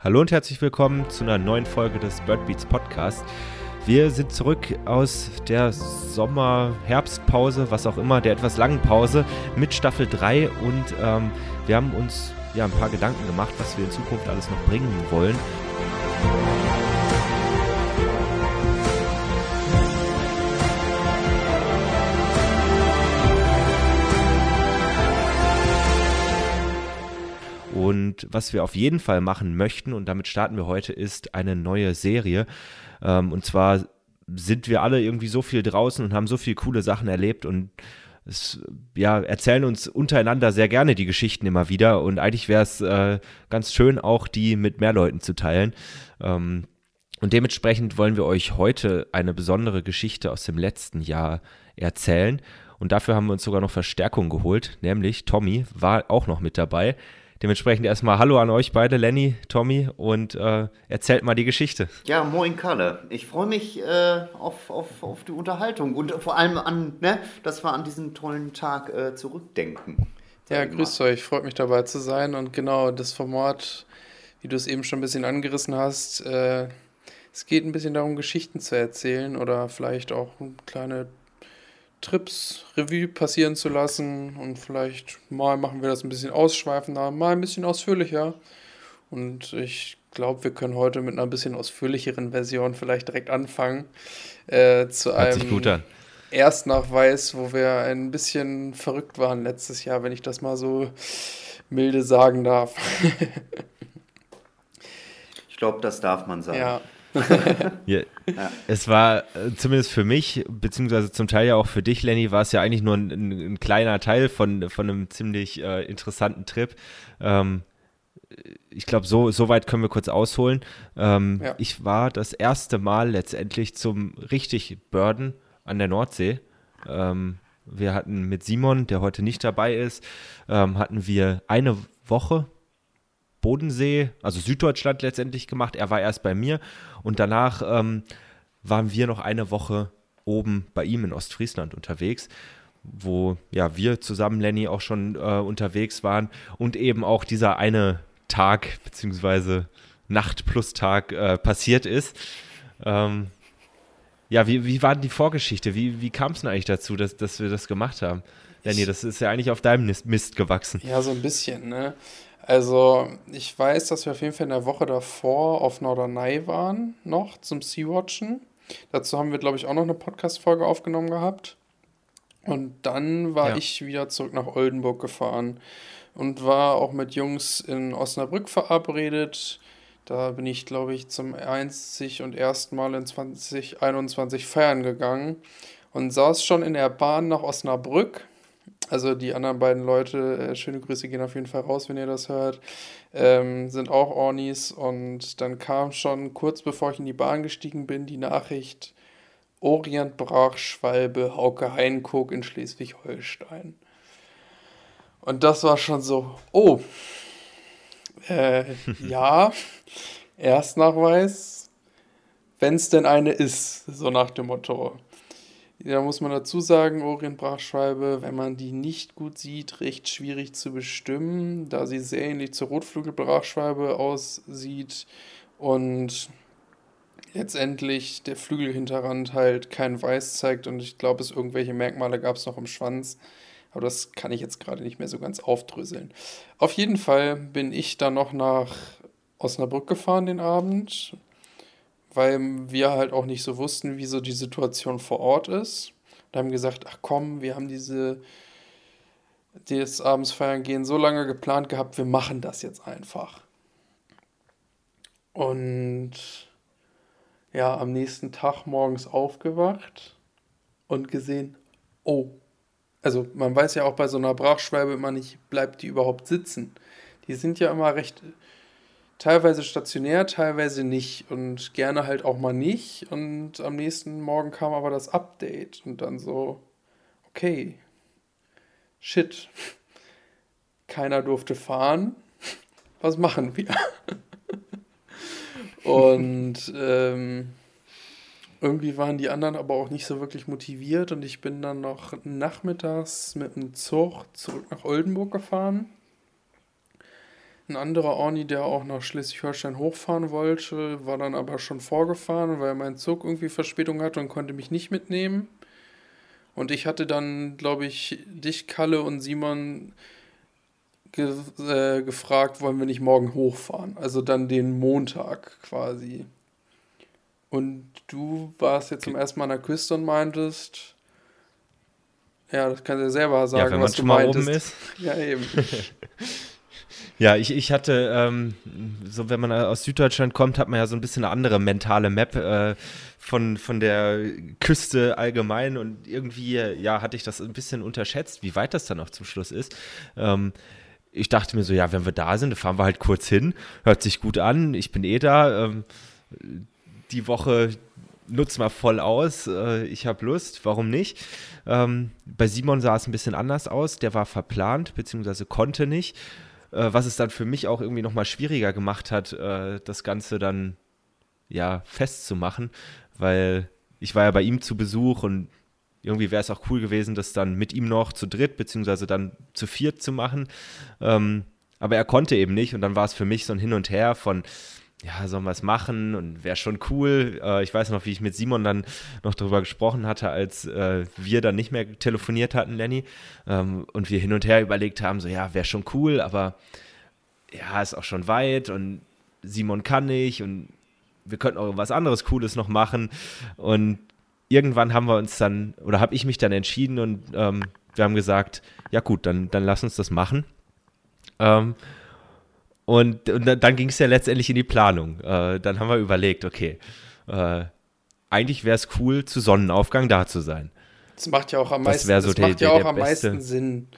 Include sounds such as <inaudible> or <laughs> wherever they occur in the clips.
Hallo und herzlich willkommen zu einer neuen Folge des Birdbeats Podcast. Wir sind zurück aus der Sommer-Herbstpause, was auch immer, der etwas langen Pause mit Staffel 3 und ähm, wir haben uns ja ein paar Gedanken gemacht, was wir in Zukunft alles noch bringen wollen. Und was wir auf jeden Fall machen möchten, und damit starten wir heute, ist eine neue Serie. Ähm, und zwar sind wir alle irgendwie so viel draußen und haben so viele coole Sachen erlebt und es, ja, erzählen uns untereinander sehr gerne die Geschichten immer wieder. Und eigentlich wäre es äh, ganz schön, auch die mit mehr Leuten zu teilen. Ähm, und dementsprechend wollen wir euch heute eine besondere Geschichte aus dem letzten Jahr erzählen. Und dafür haben wir uns sogar noch Verstärkung geholt, nämlich Tommy war auch noch mit dabei. Dementsprechend erstmal Hallo an euch beide, Lenny, Tommy, und äh, erzählt mal die Geschichte. Ja, moin Kalle. Ich freue mich äh, auf, auf, auf die Unterhaltung und vor allem an, ne, dass wir an diesen tollen Tag äh, zurückdenken. Ja, grüßt euch, freut mich dabei zu sein und genau das Format, wie du es eben schon ein bisschen angerissen hast, äh, es geht ein bisschen darum, Geschichten zu erzählen oder vielleicht auch kleine Trips Revue passieren zu lassen und vielleicht mal machen wir das ein bisschen ausschweifender, mal ein bisschen ausführlicher. Und ich glaube, wir können heute mit einer bisschen ausführlicheren Version vielleicht direkt anfangen. Äh, zu Hört einem sich gut an. Erstnachweis, wo wir ein bisschen verrückt waren letztes Jahr, wenn ich das mal so milde sagen darf. <laughs> ich glaube, das darf man sagen. Ja. <laughs> ja. Ja. Es war äh, zumindest für mich, beziehungsweise zum Teil ja auch für dich, Lenny, war es ja eigentlich nur ein, ein, ein kleiner Teil von, von einem ziemlich äh, interessanten Trip. Ähm, ich glaube, so, so weit können wir kurz ausholen. Ähm, ja. Ich war das erste Mal letztendlich zum richtig Burden an der Nordsee. Ähm, wir hatten mit Simon, der heute nicht dabei ist, ähm, hatten wir eine Woche Bodensee, also Süddeutschland letztendlich gemacht. Er war erst bei mir und danach ähm, waren wir noch eine Woche oben bei ihm in Ostfriesland unterwegs, wo ja wir zusammen, Lenny, auch schon äh, unterwegs waren und eben auch dieser eine Tag beziehungsweise Nacht plus Tag äh, passiert ist. Ähm, ja, wie, wie war denn die Vorgeschichte? Wie, wie kam es denn eigentlich dazu, dass, dass wir das gemacht haben? Lenny, das ist ja eigentlich auf deinem Mist gewachsen. Ja, so ein bisschen, ne? Also, ich weiß, dass wir auf jeden Fall in der Woche davor auf Norderney waren, noch zum Sea-Watchen. Dazu haben wir, glaube ich, auch noch eine Podcast-Folge aufgenommen gehabt. Und dann war ja. ich wieder zurück nach Oldenburg gefahren und war auch mit Jungs in Osnabrück verabredet. Da bin ich, glaube ich, zum einzig und ersten Mal in 2021 feiern gegangen und saß schon in der Bahn nach Osnabrück also die anderen beiden Leute, äh, schöne Grüße gehen auf jeden Fall raus, wenn ihr das hört, ähm, sind auch Ornis. Und dann kam schon kurz bevor ich in die Bahn gestiegen bin, die Nachricht, Orient brach Schwalbe, Hauke Heinkook in Schleswig-Holstein. Und das war schon so, oh, äh, <laughs> ja, Erstnachweis, wenn es denn eine ist, so nach dem Motto. Da muss man dazu sagen, Orientbrachschwalbe, wenn man die nicht gut sieht, recht schwierig zu bestimmen, da sie sehr ähnlich zur Rotflügelbrachschwalbe aussieht und letztendlich der Flügelhinterrand halt kein Weiß zeigt und ich glaube, es irgendwelche Merkmale gab es noch im Schwanz. Aber das kann ich jetzt gerade nicht mehr so ganz aufdröseln. Auf jeden Fall bin ich dann noch nach Osnabrück gefahren den Abend weil wir halt auch nicht so wussten, wie so die Situation vor Ort ist. Und haben gesagt, ach komm, wir haben diese des Abends feiern gehen so lange geplant gehabt, wir machen das jetzt einfach. Und ja, am nächsten Tag morgens aufgewacht und gesehen, oh, also man weiß ja auch bei so einer Brachschwalbe immer nicht, bleibt die überhaupt sitzen. Die sind ja immer recht teilweise stationär, teilweise nicht und gerne halt auch mal nicht. Und am nächsten Morgen kam aber das Update und dann so, okay, shit, keiner durfte fahren. Was machen wir? <laughs> und ähm, irgendwie waren die anderen aber auch nicht so wirklich motiviert und ich bin dann noch nachmittags mit dem Zug zurück nach Oldenburg gefahren Ein anderer Orni, der auch nach Schleswig-Holstein hochfahren wollte, war dann aber schon vorgefahren, weil mein Zug irgendwie Verspätung hatte und konnte mich nicht mitnehmen. Und ich hatte dann, glaube ich, dich, Kalle und Simon ge äh, gefragt, wollen wir nicht morgen hochfahren? Also dann den Montag quasi. Und du warst jetzt zum ersten Mal an der Küste und meintest, ja, das kannst du selber sagen, ja, wenn man schon mal oben ist. <laughs> Ja, eben. <laughs> Ja, ich, ich hatte, ähm, so wenn man aus Süddeutschland kommt, hat man ja so ein bisschen eine andere mentale Map äh, von, von der Küste allgemein und irgendwie, ja, hatte ich das ein bisschen unterschätzt, wie weit das dann auch zum Schluss ist. Ähm, ich dachte mir so, ja, wenn wir da sind, fahren wir halt kurz hin, hört sich gut an, ich bin eh da. Ähm, die Woche nutzt mal voll aus, äh, ich habe Lust, warum nicht? Ähm, bei Simon sah es ein bisschen anders aus, der war verplant, beziehungsweise konnte nicht äh, was es dann für mich auch irgendwie nochmal schwieriger gemacht hat, äh, das Ganze dann ja festzumachen, weil ich war ja bei ihm zu Besuch und irgendwie wäre es auch cool gewesen, das dann mit ihm noch zu dritt beziehungsweise dann zu viert zu machen. Ähm, aber er konnte eben nicht und dann war es für mich so ein Hin und Her von, ja, sollen wir es machen und wäre schon cool. Äh, ich weiß noch, wie ich mit Simon dann noch darüber gesprochen hatte, als äh, wir dann nicht mehr telefoniert hatten, Lenny, ähm, und wir hin und her überlegt haben, so ja, wäre schon cool, aber ja, ist auch schon weit und Simon kann nicht und wir könnten auch was anderes Cooles noch machen und irgendwann haben wir uns dann, oder habe ich mich dann entschieden und ähm, wir haben gesagt, ja gut, dann, dann lass uns das machen. Ähm, und, und dann ging es ja letztendlich in die Planung. Äh, dann haben wir überlegt, okay, äh, eigentlich wäre es cool, zu Sonnenaufgang da zu sein. Das macht ja auch am meisten, das so das der, macht ja auch am beste. meisten Sinn.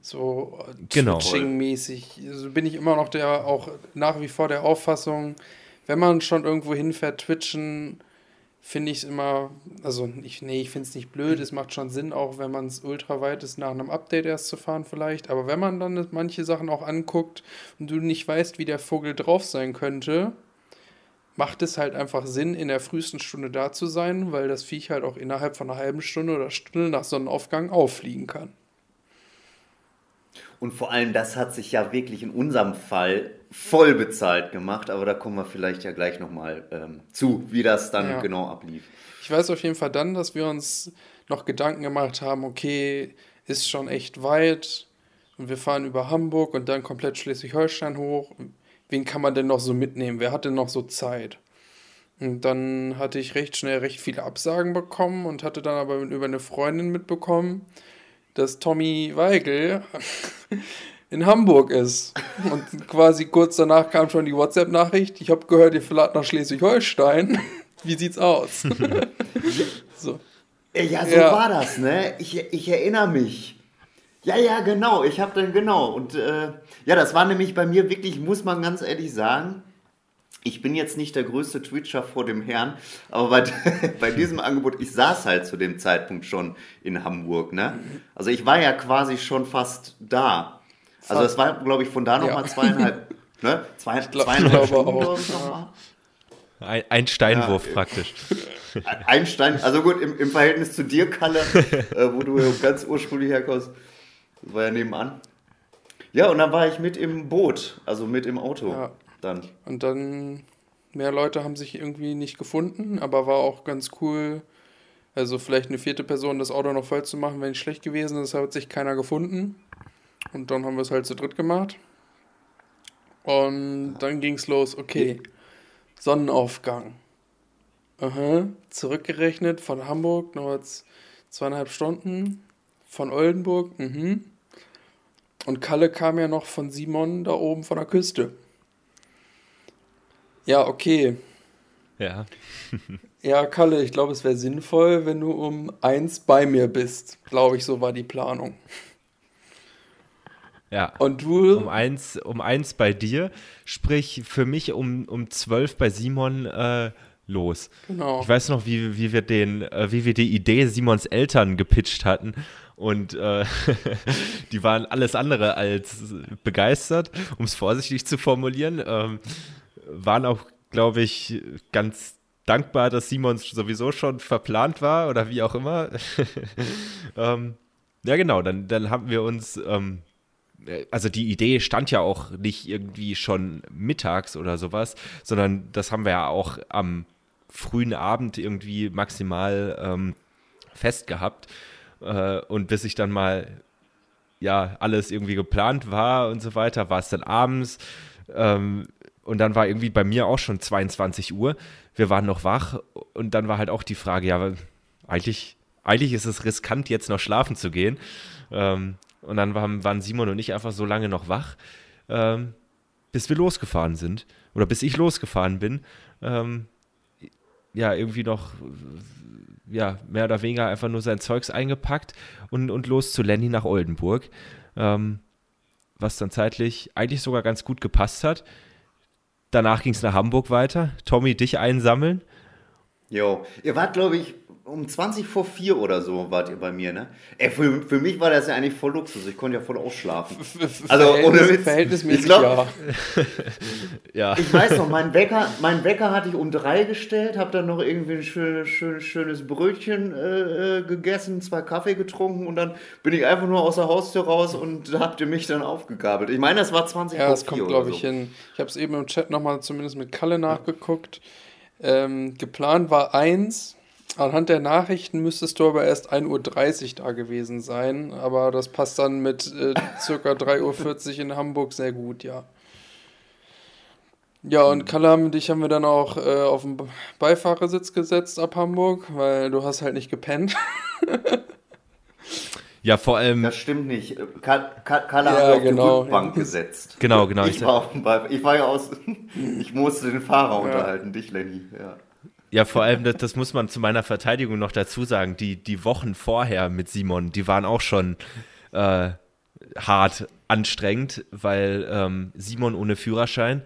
So Genau. Twitching-mäßig. Also bin ich immer noch der auch nach wie vor der Auffassung, wenn man schon irgendwo hinfährt, twitchen, finde ich es immer, also ich, nee, ich finde es nicht blöd, es macht schon Sinn, auch wenn man es ultra weit ist, nach einem Update erst zu fahren vielleicht, aber wenn man dann manche Sachen auch anguckt und du nicht weißt, wie der Vogel drauf sein könnte, macht es halt einfach Sinn, in der frühesten Stunde da zu sein, weil das Viech halt auch innerhalb von einer halben Stunde oder Stunde nach Sonnenaufgang auffliegen kann. Und vor allem, das hat sich ja wirklich in unserem Fall voll bezahlt gemacht, aber da kommen wir vielleicht ja gleich nochmal ähm, zu, wie das dann Ja. genau ablief. Ich weiß auf jeden Fall dann, dass wir uns noch Gedanken gemacht haben, okay, ist schon echt weit und wir fahren über Hamburg und dann komplett Schleswig-Holstein hoch. Wen kann man denn noch so mitnehmen? Wer hat denn noch so Zeit? Und dann hatte ich recht schnell recht viele Absagen bekommen und hatte dann aber über eine Freundin mitbekommen, dass Tommy Weigel in Hamburg ist. Und quasi kurz danach kam schon die WhatsApp-Nachricht, ich habe gehört, ihr fahrt nach Schleswig-Holstein. <laughs> Wie sieht's aus? <laughs> so. Äh, Ja, so Ja. war das, ne? Ich, ich erinnere mich. Ja, ja, genau. Ich habe dann genau. Und äh, ja, das war nämlich bei mir wirklich, muss man ganz ehrlich sagen, ich bin jetzt nicht der größte Twitcher vor dem Herrn, aber bei, <laughs> bei diesem Angebot, ich saß halt zu dem Zeitpunkt schon in Hamburg, ne? Also ich war ja quasi schon fast da. Also das war, glaube ich, von da nochmal Ja. zweieinhalb, <laughs> ne? Zwei, glaub- zweieinhalb glaube Stunden, auch, glaube ich, nochmal. Ein, ein Steinwurf Ja. praktisch. <laughs> Einstein, also gut, im, im Verhältnis zu dir, Kalle, äh, wo du ganz ursprünglich herkommst, das war ja nebenan. Ja, und dann war ich mit im Boot, also mit im Auto. Ja. Dann. Und dann, mehr Leute haben sich irgendwie nicht gefunden, aber war auch ganz cool. Also vielleicht eine vierte Person das Auto noch voll zu machen, wenn es schlecht gewesen ist, hat sich keiner gefunden. Und dann haben wir es halt zu dritt gemacht. Und dann ging es los, okay, Sonnenaufgang. Aha, zurückgerechnet von Hamburg, noch jetzt zweieinhalb Stunden. Von Oldenburg, mhm. Und Kalle kam ja noch von Simon da oben von der Küste. Ja, okay. Ja. <laughs> Ja, Kalle, ich glaube, es wäre sinnvoll, wenn du um eins bei mir bist. Glaube ich, so war die Planung. Ja. Und du, Um eins, um eins bei dir, sprich für mich um, um zwölf bei Simon äh, los. genau. Ich weiß noch, wie, wie wir den, äh, wie wir die Idee Simons Eltern gepitcht hatten. Und äh, <laughs> die waren alles andere als begeistert, um es vorsichtig zu formulieren. Ähm, waren auch, glaube ich, ganz dankbar, dass Simons sowieso schon verplant war oder wie auch immer. <laughs> ähm, ja, genau, dann, dann haben wir uns ähm, äh, also die Idee stand ja auch nicht irgendwie schon mittags oder sowas, sondern das haben wir ja auch am frühen Abend irgendwie maximal ähm, fest gehabt. Äh, und bis ich dann mal ja alles irgendwie geplant war und so weiter, war es dann abends. Ähm, und dann war irgendwie bei mir auch schon 22 Uhr. Wir waren noch wach und dann war halt auch die Frage, ja, eigentlich, eigentlich ist es riskant, jetzt noch schlafen zu gehen. Ähm, und dann waren, waren, Simon und ich einfach so lange noch wach, ähm, bis wir losgefahren sind. Oder bis ich losgefahren bin. Ähm, ja, irgendwie noch, ja, mehr oder weniger einfach nur sein Zeugs eingepackt und, und los zu Lenny nach Oldenburg. Ähm, was dann zeitlich eigentlich sogar ganz gut gepasst hat. Danach ging es nach Hamburg weiter. Tommy, dich einsammeln. Jo, ihr wart, glaube ich, um 20 vor 4 oder so wart ihr bei mir, ne? Ey, für, für mich war das ja eigentlich voll Luxus. Ich konnte ja voll ausschlafen. <laughs> Also ohne Witz. Verhältnismäßig, ich glaub, ja. <laughs> ja. Ich weiß noch, mein Wecker, mein Wecker hatte ich um 3 gestellt, habe dann noch irgendwie ein schön, schön, schönes Brötchen äh, äh, gegessen, zwei Kaffee getrunken und dann bin ich einfach nur aus der Haustür raus und habt ihr mich dann aufgegabelt. Ich meine, das war 20 ja, vor 4 Ja, das kommt, glaube ich, so. hin. Ich habe es eben im Chat nochmal zumindest mit Kalle nachgeguckt. Ähm, geplant war 1 Anhand der Nachrichten müsstest du aber erst 1.30 Uhr da gewesen sein, aber das passt dann mit äh, <laughs> circa 3.40 Uhr in Hamburg sehr gut, ja. Ja, und Kalle und dich haben wir dann auch äh, auf den Beifahrersitz gesetzt ab Hamburg, weil du hast halt nicht gepennt. <laughs> ja, vor allem. Das stimmt nicht. Kalle ja, hat auf genau. die Rückbank gesetzt. Genau, genau. Ich, war, auf dem Beifahrer. ich war ja aus. <laughs> ich musste den Fahrer ja. unterhalten, dich, Lenny. Ja. Ja, vor allem, das, das, muss man zu meiner Verteidigung noch dazu sagen, die, die Wochen vorher mit Simon, die waren auch schon äh, hart anstrengend, weil ähm, Simon ohne Führerschein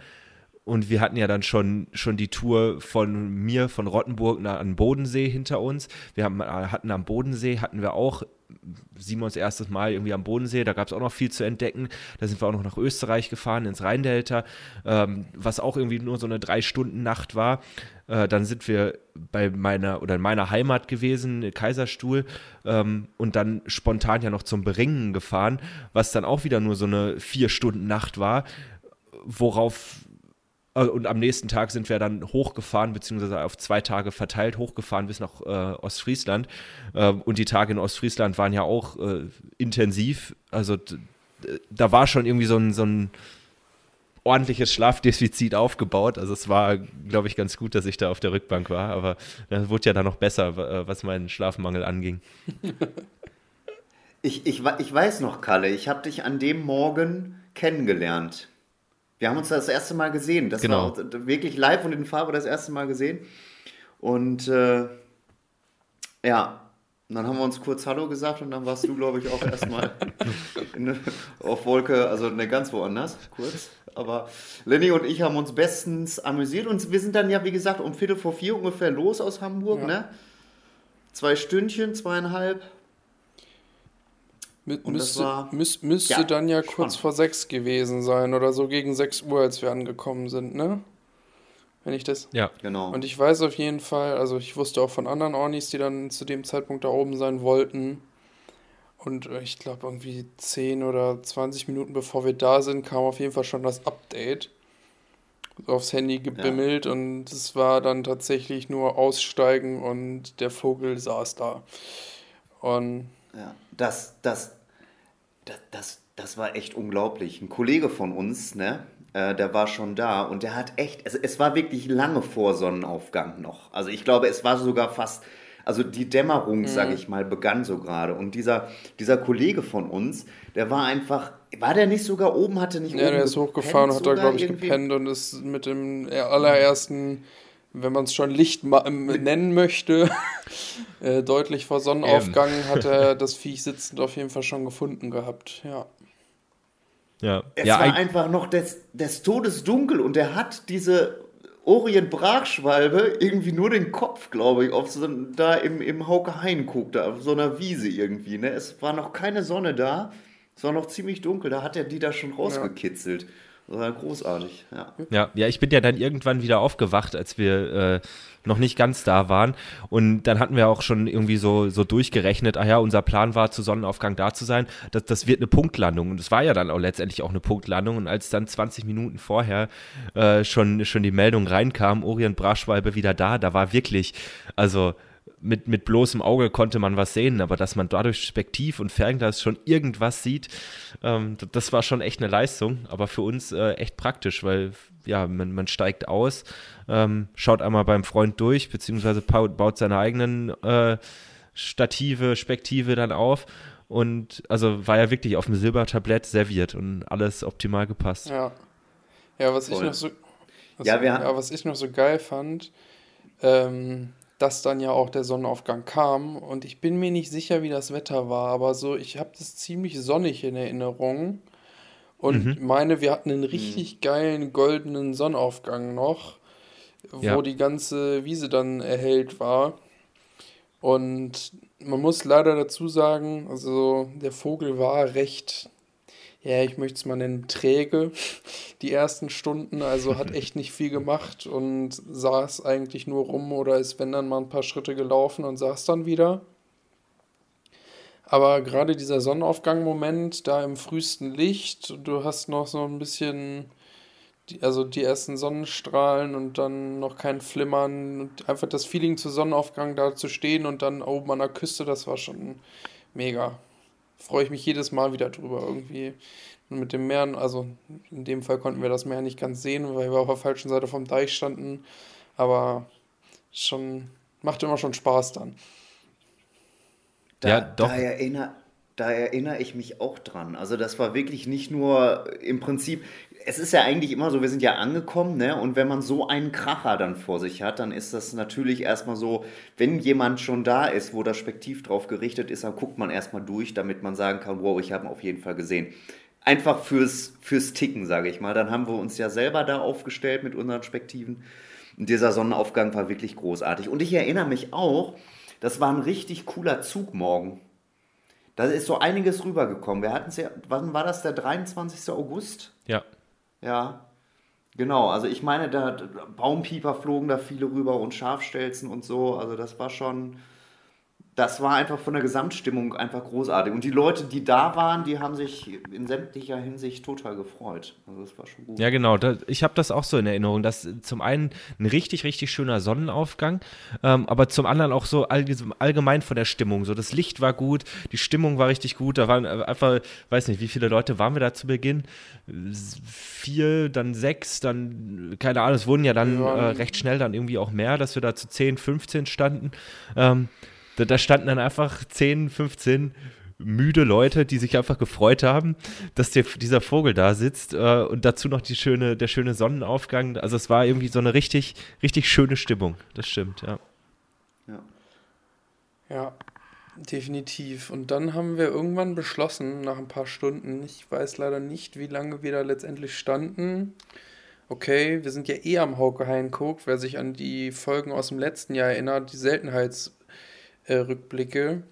und wir hatten ja dann schon, schon die Tour von mir, von Rottenburg nach an Bodensee hinter uns. Wir haben, hatten am Bodensee, hatten wir auch Simons erstes Mal irgendwie am Bodensee, da gab es auch noch viel zu entdecken. Da sind wir auch noch nach Österreich gefahren, ins Rheindelta, ähm, was auch irgendwie nur so eine Drei-Stunden-Nacht war. Äh, dann sind wir bei meiner oder in meiner Heimat gewesen, Kaiserstuhl, ähm, und dann spontan ja noch zum Beringen gefahren, was dann auch wieder nur so eine Vier-Stunden-Nacht war, worauf und am nächsten Tag sind wir dann hochgefahren, beziehungsweise auf zwei Tage verteilt hochgefahren bis nach äh, Ostfriesland. Ähm, und die Tage in Ostfriesland waren ja auch äh, intensiv. Also da war schon irgendwie so ein, so ein ordentliches Schlafdefizit aufgebaut. Also es war, glaube ich, ganz gut, dass ich da auf der Rückbank war. Aber das wurde ja dann noch besser, äh, was meinen Schlafmangel anging. <laughs> Ich, ich, ich weiß noch, Kalle, ich habe dich an dem Morgen kennengelernt. Wir haben uns das erste Mal gesehen. Das genau. war wirklich live und in Farbe das erste Mal gesehen. Und äh, ja, dann haben wir uns kurz Hallo gesagt und dann warst du, glaube ich, auch <laughs> erstmal auf Wolke, also ne, ganz woanders, kurz. Aber Lenny und ich haben uns bestens amüsiert und wir sind dann ja, wie gesagt, um Viertel vor vier ungefähr los aus Hamburg, ja. ne? Zwei Stündchen, zweieinhalb. Mit, müsste, war, müß, müsste ja, dann ja kurz vor sechs gewesen sein oder so gegen sechs Uhr, als wir angekommen sind, ne? Wenn ich das. Ja, genau. Und ich weiß auf jeden Fall, also ich wusste auch von anderen Ornis, die dann zu dem Zeitpunkt da oben sein wollten. Und äh, ich glaube, irgendwie 10 oder 20 Minuten bevor wir da sind, kam auf jeden Fall schon das Update aufs Handy gebimmelt ja. und es war dann tatsächlich nur aussteigen und der Vogel saß da. Und ja, das, das, das, das, das war echt unglaublich. Ein Kollege von uns, ne, äh, der war schon da und der hat echt, also es war wirklich lange vor Sonnenaufgang noch. Also ich glaube, es war sogar fast, also die Dämmerung, mhm. sage ich mal, begann so gerade. Und dieser, dieser Kollege von uns, der war einfach, war der nicht sogar oben, hatte nicht ja, oben der ist hochgefahren und hat da, glaube ich, gepennt und ist mit dem allerersten wenn man es schon Licht ähm, nennen möchte, <laughs> äh, deutlich vor Sonnenaufgang ähm. hat er <laughs> das Viech sitzend auf jeden Fall schon gefunden gehabt, ja. Ja. Es ja, war einfach noch des, des Todes dunkel und er hat diese Orient-Brachschwalbe irgendwie nur den Kopf, glaube ich, auf so, da im, im Hauke Hain guckte, auf so einer Wiese irgendwie. Ne? Es war noch keine Sonne da, es war noch ziemlich dunkel, da hat er die da schon rausgekitzelt. Ja. Das war großartig, ja. Ja, ja, ich bin ja dann irgendwann wieder aufgewacht, als wir äh, noch nicht ganz da waren. Und dann hatten wir auch schon irgendwie so, so durchgerechnet, ah ja, unser Plan war, zu Sonnenaufgang da zu sein. Das, das wird eine Punktlandung. Und es war ja dann auch letztendlich auch eine Punktlandung. Und als dann 20 Minuten vorher äh, schon, schon die Meldung reinkam, Orient Braschwalbe wieder da, da war wirklich, also mit, mit bloßem Auge konnte man was sehen, aber dass man dadurch Spektiv und Fernglas schon irgendwas sieht, ähm, das war schon echt eine Leistung, aber für uns äh, echt praktisch, weil ja, man, man steigt aus, ähm, schaut einmal beim Freund durch, beziehungsweise baut, baut seine eigenen äh, Stative, Spektive dann auf und also war ja wirklich auf dem Silbertablett serviert und alles optimal gepasst. Ja. Ja, was Voll. ich noch so was, ja, ja, was ich noch so geil fand, ähm, dass dann ja auch der Sonnenaufgang kam. Und ich bin mir nicht sicher, wie das Wetter war, aber so, ich habe das ziemlich sonnig in Erinnerung. Und mhm. meine, wir hatten einen mhm. richtig geilen goldenen Sonnenaufgang noch, wo ja. die ganze Wiese dann erhellt war. Und man muss leider dazu sagen, also der Vogel war recht ja, ich möchte es mal nennen, träge die ersten Stunden. Also hat <laughs> echt nicht viel gemacht und saß eigentlich nur rum oder ist, wenn dann mal ein paar Schritte gelaufen und saß dann wieder. Aber gerade dieser Sonnenaufgang-Moment da im frühesten Licht, du hast noch so ein bisschen, die, also die ersten Sonnenstrahlen und dann noch kein Flimmern und einfach das Feeling zu Sonnenaufgang da zu stehen und dann oben an der Küste, das war schon mega freue ich mich jedes Mal wieder drüber. Irgendwie mit dem Meer, also in dem Fall konnten wir das Meer nicht ganz sehen, weil wir auf der falschen Seite vom Deich standen. Aber schon, macht immer schon Spaß dann. Da, ja, doch. Da erinnere, da erinnere ich mich auch dran. Also das war wirklich nicht nur im Prinzip, es ist ja eigentlich immer so, wir sind ja angekommen, ne? Und wenn man so einen Kracher dann vor sich hat, dann ist das natürlich erstmal so, wenn jemand schon da ist, wo das Spektiv drauf gerichtet ist, dann guckt man erstmal durch, damit man sagen kann, wow, ich habe ihn auf jeden Fall gesehen. Einfach fürs, fürs Ticken, sage ich mal. Dann haben wir uns ja selber da aufgestellt mit unseren Spektiven. Und dieser Sonnenaufgang war wirklich großartig. Und ich erinnere mich auch, das war ein richtig cooler Zug morgen. Da ist so einiges rübergekommen. Wir hatten es ja, wann war das, der 23. August? Ja. Ja, genau. Also ich meine, da Baumpieper flogen da viele rüber und Schafstelzen und so. Also das war schon, das war einfach von der Gesamtstimmung einfach großartig. Und die Leute, die da waren, die haben sich in sämtlicher Hinsicht total gefreut. Also das war schon gut. Ja, genau. Da, ich habe das auch so in Erinnerung, dass zum einen ein richtig, richtig schöner Sonnenaufgang, ähm, aber zum anderen auch so allgemein von der Stimmung. So das Licht war gut, die Stimmung war richtig gut. Da waren einfach, weiß nicht, wie viele Leute waren wir da zu Beginn? Vier, dann sechs, dann, keine Ahnung, es wurden ja dann ja. Äh, recht schnell dann irgendwie auch mehr, dass wir da zu 10, 15 standen. Ähm, da, da standen dann einfach 10, 15 müde Leute, die sich einfach gefreut haben, dass der, dieser Vogel da sitzt äh, und dazu noch die schöne, der schöne Sonnenaufgang. Also es war irgendwie so eine richtig, richtig schöne Stimmung. Das stimmt, ja. Ja, ja definitiv. Und dann haben wir irgendwann beschlossen, nach ein paar Stunden, ich weiß leider nicht, wie lange wir da letztendlich standen. Okay, wir sind ja eh am Hauke Heinkook, wer sich an die Folgen aus dem letzten Jahr erinnert, die Seltenheits- äh, Rückblicke,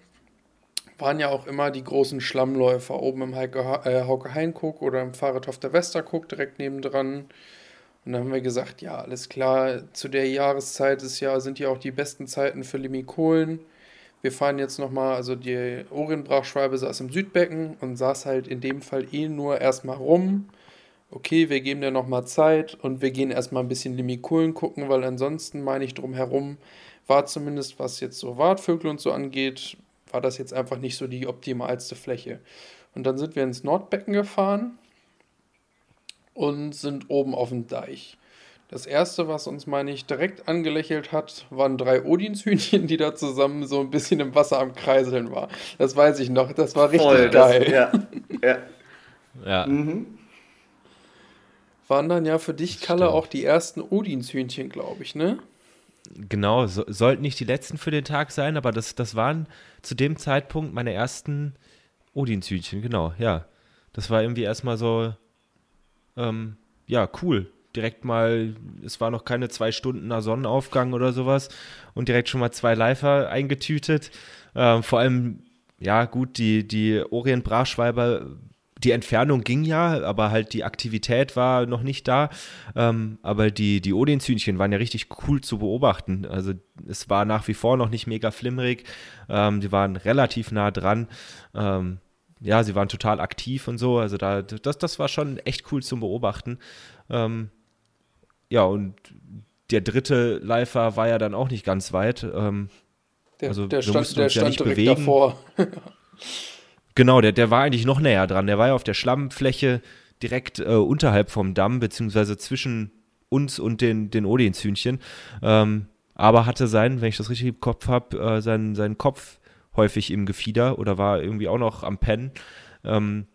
waren ja auch immer die großen Schlammläufer oben im Heike, äh, Hauke Heinkuck oder im Fahrradhof der Westerkuck direkt nebendran. Und dann haben wir gesagt, ja, alles klar, zu der Jahreszeit ist ja, sind ja auch die besten Zeiten für Limikolen. Wir fahren jetzt nochmal, also die Orientbrachschwalbe saß im Südbecken und saß halt in dem Fall eh nur erstmal rum. Okay, wir geben dir nochmal Zeit und wir gehen erstmal ein bisschen Limikolen gucken, weil ansonsten meine ich drum herum, war zumindest, was jetzt so Wartvögel und so angeht, war das jetzt einfach nicht so die optimalste Fläche. Und dann sind wir ins Nordbecken gefahren und sind oben auf dem Deich. Das erste, was uns, meine ich, direkt angelächelt hat, waren drei Odinshühnchen, die da zusammen so ein bisschen im Wasser am Kreiseln waren. Das weiß ich noch. Das war richtig Voll, geil. Das, ja. ja. ja. Mhm. Waren dann ja für dich, Kalle, auch die ersten Odinshühnchen, glaube ich, ne? Genau, so, sollten nicht die letzten für den Tag sein, aber das, das waren zu dem Zeitpunkt meine ersten Odinshühnchen, genau, ja. Das war irgendwie erstmal so, ähm, ja, cool. Direkt mal, es war noch keine zwei Stunden nach Sonnenaufgang oder sowas und direkt schon mal zwei Leifer eingetütet. Ähm, vor allem, ja, gut, die, die Orient-Brachschwalber die Entfernung ging ja, aber halt die Aktivität war noch nicht da. Ähm, aber die, die Odienzühnchen waren ja richtig cool zu beobachten. Also es war nach wie vor noch nicht mega flimmerig. Ähm, die waren relativ nah dran. Ähm, ja, sie waren total aktiv und so. Also da, das, das war schon echt cool zum Beobachten. Ähm, ja, und der dritte Leifer war ja dann auch nicht ganz weit. Ähm, der, also der stand, der stand direkt bewegen. davor. <laughs> Genau, der, der war eigentlich noch näher dran. Der war ja auf der Schlammfläche direkt äh, unterhalb vom Damm, beziehungsweise zwischen uns und den, den Odienzhühnchen. Ähm, aber hatte seinen, wenn ich das richtig im Kopf habe, äh, seinen, seinen Kopf häufig im Gefieder oder war irgendwie auch noch am Pennen. Ähm,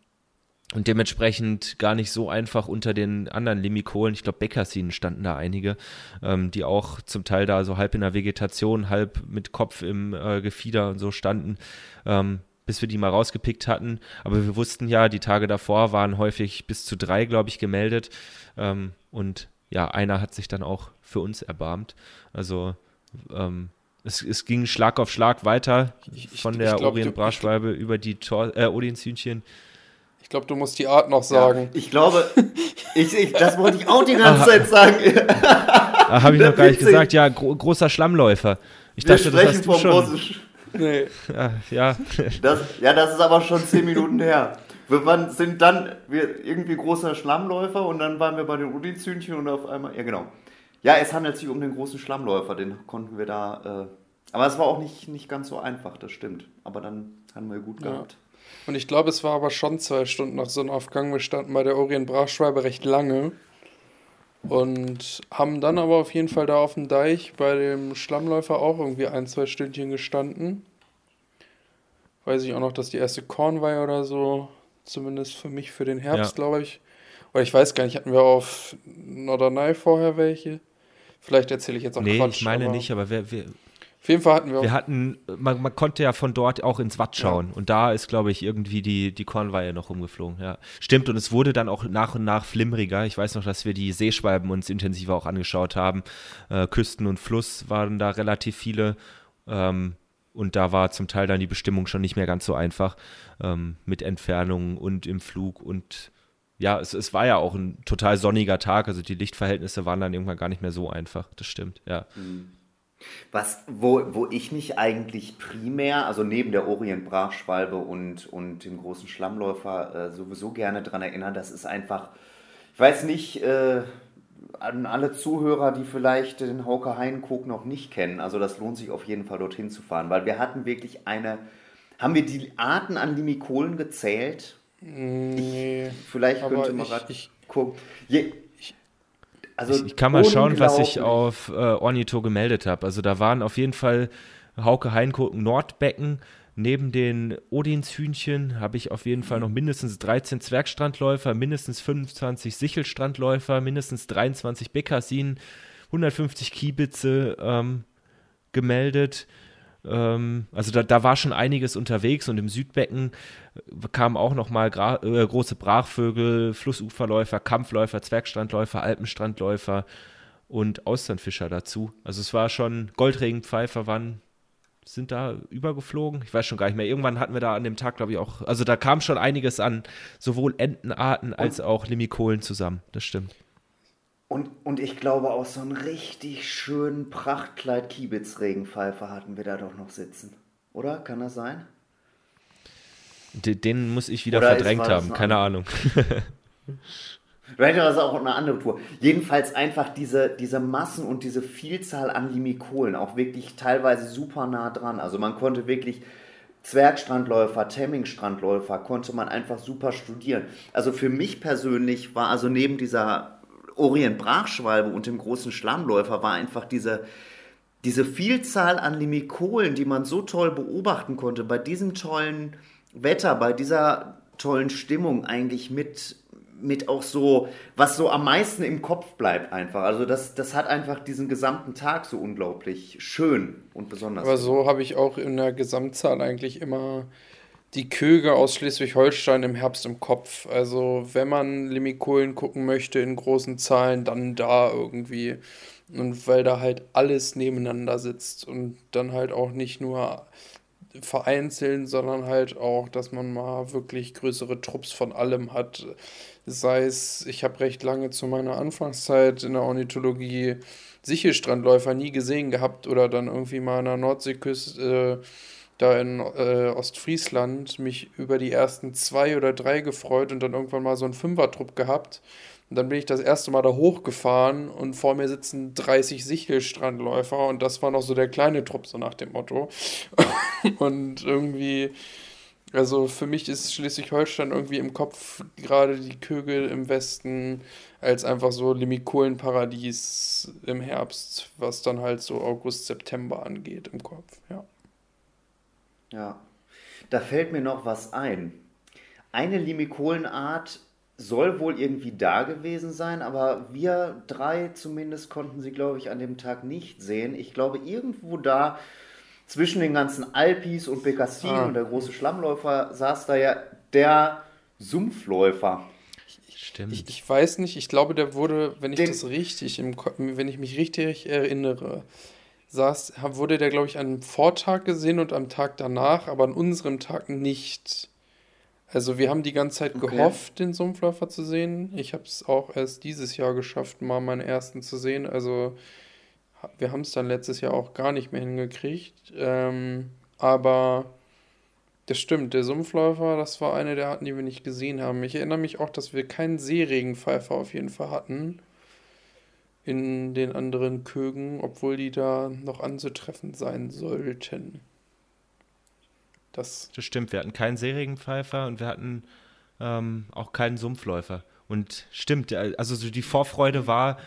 und dementsprechend gar nicht so einfach unter den anderen Limikolen. Ich glaube, Beckersinen standen da einige, ähm, die auch zum Teil da so halb in der Vegetation, halb mit Kopf im äh, Gefieder und so standen. Ähm, bis wir die mal rausgepickt hatten. Aber wir wussten ja, die Tage davor waren häufig bis zu drei, glaube ich, gemeldet. Ähm, und ja, einer hat sich dann auch für uns erbarmt. Also ähm, es, es, ging Schlag auf Schlag weiter ich, ich, von der Orient-Braschwalbe über die Tor äh, Odienzhühnchen. Ich glaube, du musst die Art noch sagen. Ja, ich glaube, ich, ich, das wollte ich auch die ganze Zeit sagen. Ah, Habe ich noch <laughs> gar nicht gesagt. Ja, gro großer Schlammläufer. Ich Wir dachte, das hast du schon. Russisch. Nee. Ja, ja. <laughs> Das, ja, das ist aber schon zehn Minuten her. Wir waren, sind dann wir, irgendwie großer Schlammläufer und dann waren wir bei den Udinzühnchen und auf einmal, ja genau. Ja, es handelt sich um den großen Schlammläufer, den konnten wir da, äh, aber es war auch nicht, nicht ganz so einfach, das stimmt. Aber dann haben wir gut gehabt. Ja. Und ich glaube, es war aber schon zwei Stunden nach Sonnenaufgang. Wir standen bei der Orient Brachschwalbe recht lange. Und haben dann aber auf jeden Fall da auf dem Deich bei dem Schlammläufer auch irgendwie ein, zwei Stündchen gestanden. Weiß ich auch noch, dass die erste Kornweihe oder so, zumindest für mich für den Herbst, ja. glaube ich. Oder ich weiß gar nicht, hatten wir auf Norderney vorher welche? Vielleicht erzähle ich jetzt auch nee, Quatsch. Nee, ich meine aber nicht, aber wir, wir, auf jeden Fall hatten wir. Wir hatten, man, man konnte ja von dort auch ins Watt schauen. Ja. Und da ist, glaube ich, irgendwie die, die Kornweihe noch rumgeflogen. Ja. Stimmt, und es wurde dann auch nach und nach flimmeriger. Ich weiß noch, dass wir die Seeschwalben uns intensiver auch angeschaut haben. Äh, Küsten und Fluss waren da relativ viele. Ähm, und da war zum Teil dann die Bestimmung schon nicht mehr ganz so einfach ähm, mit Entfernungen und im Flug und ja, es, es, war ja auch ein total sonniger Tag, also die Lichtverhältnisse waren dann irgendwann gar nicht mehr so einfach, das stimmt, ja. Mhm. Was, wo, wo ich mich eigentlich primär, also neben der Orient-Brachschwalbe und, und dem großen Schlammläufer äh, sowieso gerne daran erinnere, das ist einfach, ich weiß nicht, äh, an alle Zuhörer, die vielleicht den Hauke Heinkrug noch nicht kennen, also das lohnt sich auf jeden Fall dorthin zu fahren, weil wir hatten wirklich eine, haben wir die Arten an Limikolen gezählt? Nee. Ich, vielleicht könnte man gerade gucken. Je, also ich, ich kann mal schauen, was ich auf äh, Ornito gemeldet habe. Also da waren auf jeden Fall Hauke Heinkoken Nordbecken. Neben den Odinshühnchen habe ich auf jeden Fall noch mindestens 13 Zwergstrandläufer, mindestens 25 Sichelstrandläufer, mindestens 23 Bekassinen, 150 Kiebitze ähm, gemeldet. Ähm, also da, da war schon einiges unterwegs und im Südbecken äh, kamen auch nochmal äh, große Brachvögel, Flussuferläufer, Kampfläufer, Zwergstrandläufer, Alpenstrandläufer und Austernfischer dazu. Also es war schon, Goldregenpfeifer waren, sind da übergeflogen. Ich weiß schon gar nicht mehr. Irgendwann hatten wir da an dem Tag, glaube ich, auch, also da kam schon einiges an sowohl Entenarten als auch Limikolen zusammen. Das stimmt. Und, und ich glaube auch so einen richtig schönen Prachtkleid-Kiebitz-Regenpfeifer hatten wir da doch noch sitzen. Oder? Kann das sein? Den muss ich wieder Oder verdrängt haben, keine Ahnung. <laughs> Vielleicht war das auch eine andere Tour. Jedenfalls einfach diese, diese Massen und diese Vielzahl an Limikolen, auch wirklich teilweise super nah dran. Also man konnte wirklich Zwergstrandläufer, Temmingstrandläufer, konnte man einfach super studieren. Also für mich persönlich war also neben dieser Orient-Brachschwalbe und dem großen Schlammläufer war einfach diese, diese Vielzahl an Limikolen, die man so toll beobachten konnte, bei diesem tollen Wetter, bei dieser tollen Stimmung eigentlich mit, mit auch so, was so am meisten im Kopf bleibt einfach. Also das, das hat einfach diesen gesamten Tag so unglaublich schön und besonders. Aber so habe ich auch in der Gesamtzahl eigentlich immer die Köge aus Schleswig-Holstein im Herbst im Kopf. Also wenn man Limikolen gucken möchte in großen Zahlen, dann da irgendwie. Und weil da halt alles nebeneinander sitzt und dann halt auch nicht nur vereinzelt, sondern halt auch, dass man mal wirklich größere Trupps von allem hat. Sei es, ich habe recht lange zu meiner Anfangszeit in der Ornithologie Sichelstrandläufer nie gesehen gehabt oder dann irgendwie mal an der Nordseeküste äh, da in äh, Ostfriesland mich über die ersten zwei oder drei gefreut und dann irgendwann mal so einen Fünfertrupp gehabt. Und dann bin ich das erste Mal da hochgefahren und vor mir sitzen 30 Sichelstrandläufer und das war noch so der kleine Trupp, so nach dem Motto. <laughs> und irgendwie, also für mich ist Schleswig-Holstein irgendwie im Kopf gerade die Kögel im Westen als einfach so Limikolenparadies im Herbst, was dann halt so August, September angeht im Kopf, ja. Ja, da fällt mir noch was ein. Eine Limikolenart soll wohl irgendwie da gewesen sein, aber wir drei zumindest konnten sie, glaube ich, an dem Tag nicht sehen. Ich glaube, irgendwo da zwischen den ganzen Alpis und Bekassin ah. und der große Schlammläufer saß da ja der Sumpfläufer. Stimmt. Ich, ich weiß nicht, ich glaube, der wurde, wenn ich den, das richtig im wenn ich mich richtig erinnere, saß, wurde der, glaube ich, an einem Vortag gesehen und am Tag danach, aber an unserem Tag nicht. Also wir haben die ganze Zeit okay. gehofft, den Sumpfläufer zu sehen. Ich habe es auch erst dieses Jahr geschafft, mal meinen ersten zu sehen. Also wir haben es dann letztes Jahr auch gar nicht mehr hingekriegt. Ähm, aber das stimmt, der Sumpfläufer, das war eine der Arten, die wir nicht gesehen haben. Ich erinnere mich auch, dass wir keinen Seeregenpfeifer auf jeden Fall hatten in den anderen Kögen, obwohl die da noch anzutreffen sein sollten. Das, das stimmt, wir hatten keinen Seeregenpfeifer und wir hatten ähm, auch keinen Sumpfläufer. Und stimmt, also so die Vorfreude war,